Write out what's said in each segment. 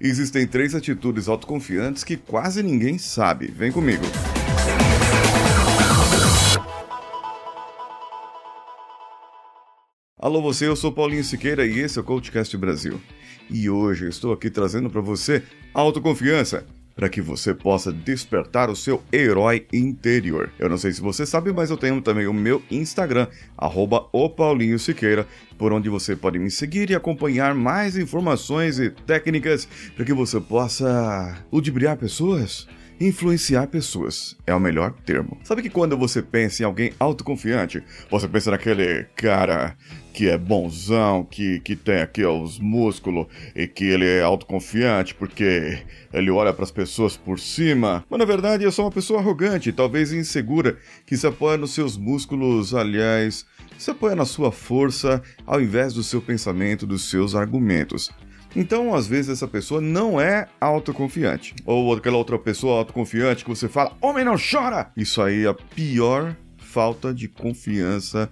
existem três atitudes autoconfiantes que quase ninguém sabe. Vem comigo. Alô você, eu sou Paulinho Siqueira e esse é o Coachcast Brasil. E hoje estou aqui trazendo para você autoconfiança para que você possa despertar o seu herói interior. Eu não sei se você sabe, mas eu tenho também o meu Instagram, arroba por onde você pode me seguir e acompanhar mais informações e técnicas para que você possa ludibriar pessoas Influenciar pessoas é o melhor termo. Sabe que quando você pensa em alguém autoconfiante, você pensa naquele cara que é bonzão, que, que tem aqui os músculos e que ele é autoconfiante porque ele olha para as pessoas por cima. Mas na verdade é só uma pessoa arrogante, talvez insegura, que se apoia nos seus músculos, aliás, se apoia na sua força ao invés do seu pensamento, dos seus argumentos. Então, às vezes, essa pessoa não é autoconfiante. Ou aquela outra pessoa autoconfiante que você fala, homem não chora! Isso aí é a pior falta de confiança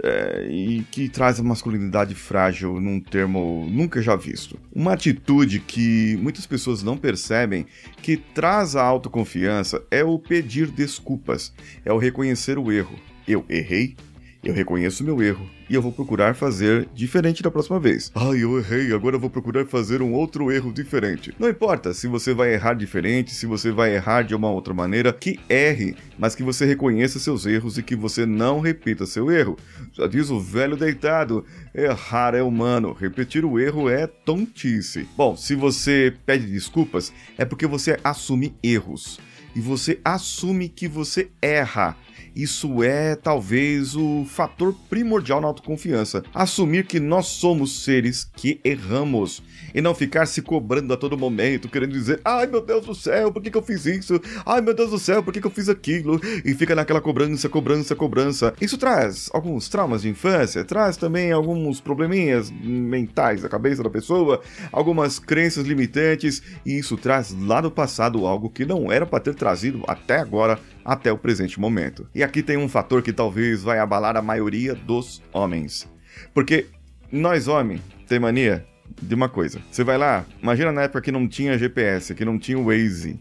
é, e que traz a masculinidade frágil num termo nunca já visto. Uma atitude que muitas pessoas não percebem que traz a autoconfiança é o pedir desculpas, é o reconhecer o erro. Eu errei, eu reconheço meu erro e eu vou procurar fazer diferente da próxima vez. Ai, eu errei, agora eu vou procurar fazer um outro erro diferente. Não importa se você vai errar diferente, se você vai errar de uma outra maneira, que erre, mas que você reconheça seus erros e que você não repita seu erro. Já diz o velho deitado: errar é humano, repetir o erro é tontice. Bom, se você pede desculpas, é porque você assume erros e você assume que você erra isso é talvez o fator primordial na autoconfiança. Assumir que nós somos seres que erramos e não ficar se cobrando a todo momento, querendo dizer: ai meu Deus do céu, por que, que eu fiz isso? Ai meu Deus do céu, por que, que eu fiz aquilo? E fica naquela cobrança, cobrança, cobrança. Isso traz alguns traumas de infância, traz também alguns probleminhas mentais da cabeça da pessoa, algumas crenças limitantes, e isso traz lá do passado algo que não era para ter trazido até agora até o presente momento. E aqui tem um fator que talvez vai abalar a maioria dos homens. Porque nós, homens, tem mania de uma coisa. Você vai lá, imagina na época que não tinha GPS, que não tinha Waze.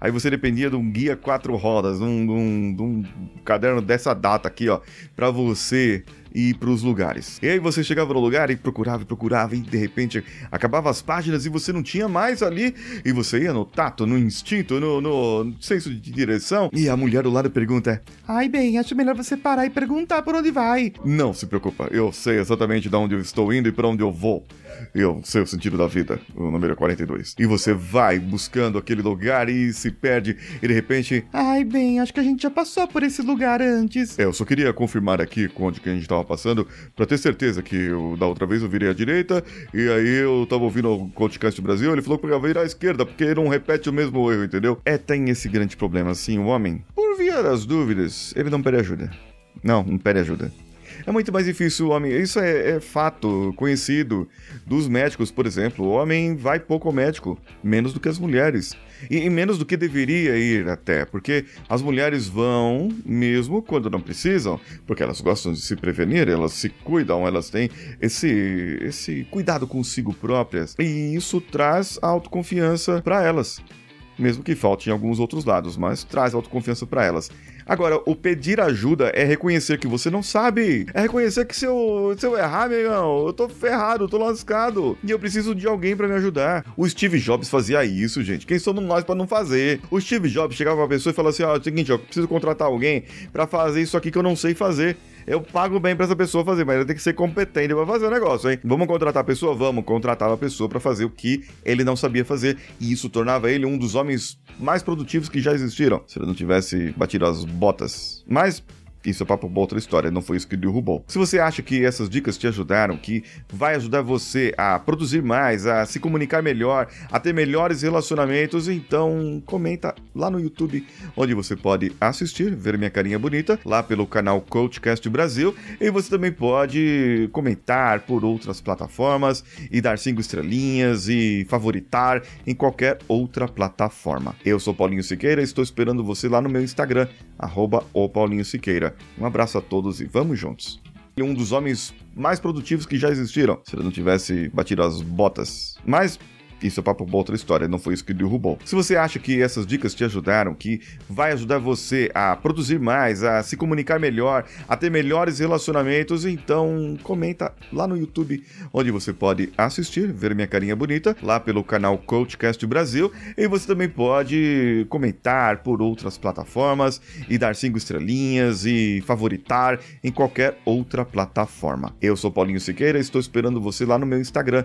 Aí você dependia de um guia quatro rodas, de um, de um, de um caderno dessa data aqui, ó, para você e ir para os lugares. E aí você chegava no lugar e procurava e procurava e de repente acabava as páginas e você não tinha mais ali e você ia no tato, no instinto, no, no senso de direção e a mulher do lado pergunta: "Ai bem, acho melhor você parar e perguntar por onde vai". Não se preocupa, eu sei exatamente de onde eu estou indo e para onde eu vou. Eu sei o sentido da vida, o número 42. E você vai buscando aquele lugar e se perde e de repente, ai bem, acho que a gente já passou por esse lugar antes. É, eu só queria confirmar aqui onde que a gente tava passando, para ter certeza que eu, da outra vez eu virei à direita, e aí eu tava ouvindo o podcast do Brasil, ele falou que eu virar à esquerda, porque não repete o mesmo erro, entendeu? É, tem esse grande problema, assim, o homem, por via das dúvidas, ele não pede ajuda. Não, não pede ajuda. É muito mais difícil o homem. Isso é, é, fato conhecido dos médicos, por exemplo. O homem vai pouco ao médico, menos do que as mulheres. E, e, menos do que deveria ir até, porque as mulheres vão mesmo quando não precisam, porque elas gostam de se prevenir, elas se cuidam, elas têm esse, esse cuidado consigo próprias. E isso traz autoconfiança para elas mesmo que falte em alguns outros lados, mas traz autoconfiança para elas. Agora, o pedir ajuda é reconhecer que você não sabe. É reconhecer que se eu, se eu errar, meu irmão, eu tô ferrado, eu tô lascado. E eu preciso de alguém para me ajudar. O Steve Jobs fazia isso, gente. Quem somos nós para não fazer? O Steve Jobs chegava pra pessoa e falava assim: ó, oh, é o seguinte, eu preciso contratar alguém para fazer isso aqui que eu não sei fazer. Eu pago bem para essa pessoa fazer, mas ela tem que ser competente para fazer o negócio, hein? Vamos contratar a pessoa? Vamos contratar a pessoa para fazer o que ele não sabia fazer. E isso tornava ele um dos homens mais produtivos que já existiram, se ele não tivesse batido as botas. Mas isso é papo outra história, não foi isso que derrubou. Se você acha que essas dicas te ajudaram, que vai ajudar você a produzir mais, a se comunicar melhor, a ter melhores relacionamentos, então comenta lá no YouTube, onde você pode assistir, ver minha carinha bonita, lá pelo canal Coachcast Brasil, e você também pode comentar por outras plataformas e dar cinco estrelinhas e favoritar em qualquer outra plataforma. Eu sou Paulinho Siqueira, estou esperando você lá no meu Instagram, arroba o Paulinho Siqueira. Um abraço a todos e vamos juntos. E um dos homens mais produtivos que já existiram, se ele não tivesse batido as botas. Mas isso é papo pra outra história, não foi isso que derrubou. Se você acha que essas dicas te ajudaram, que vai ajudar você a produzir mais, a se comunicar melhor, a ter melhores relacionamentos, então comenta lá no YouTube, onde você pode assistir, ver minha carinha bonita, lá pelo canal Coachcast Brasil, e você também pode comentar por outras plataformas e dar cinco estrelinhas e favoritar em qualquer outra plataforma. Eu sou Paulinho Siqueira, estou esperando você lá no meu Instagram,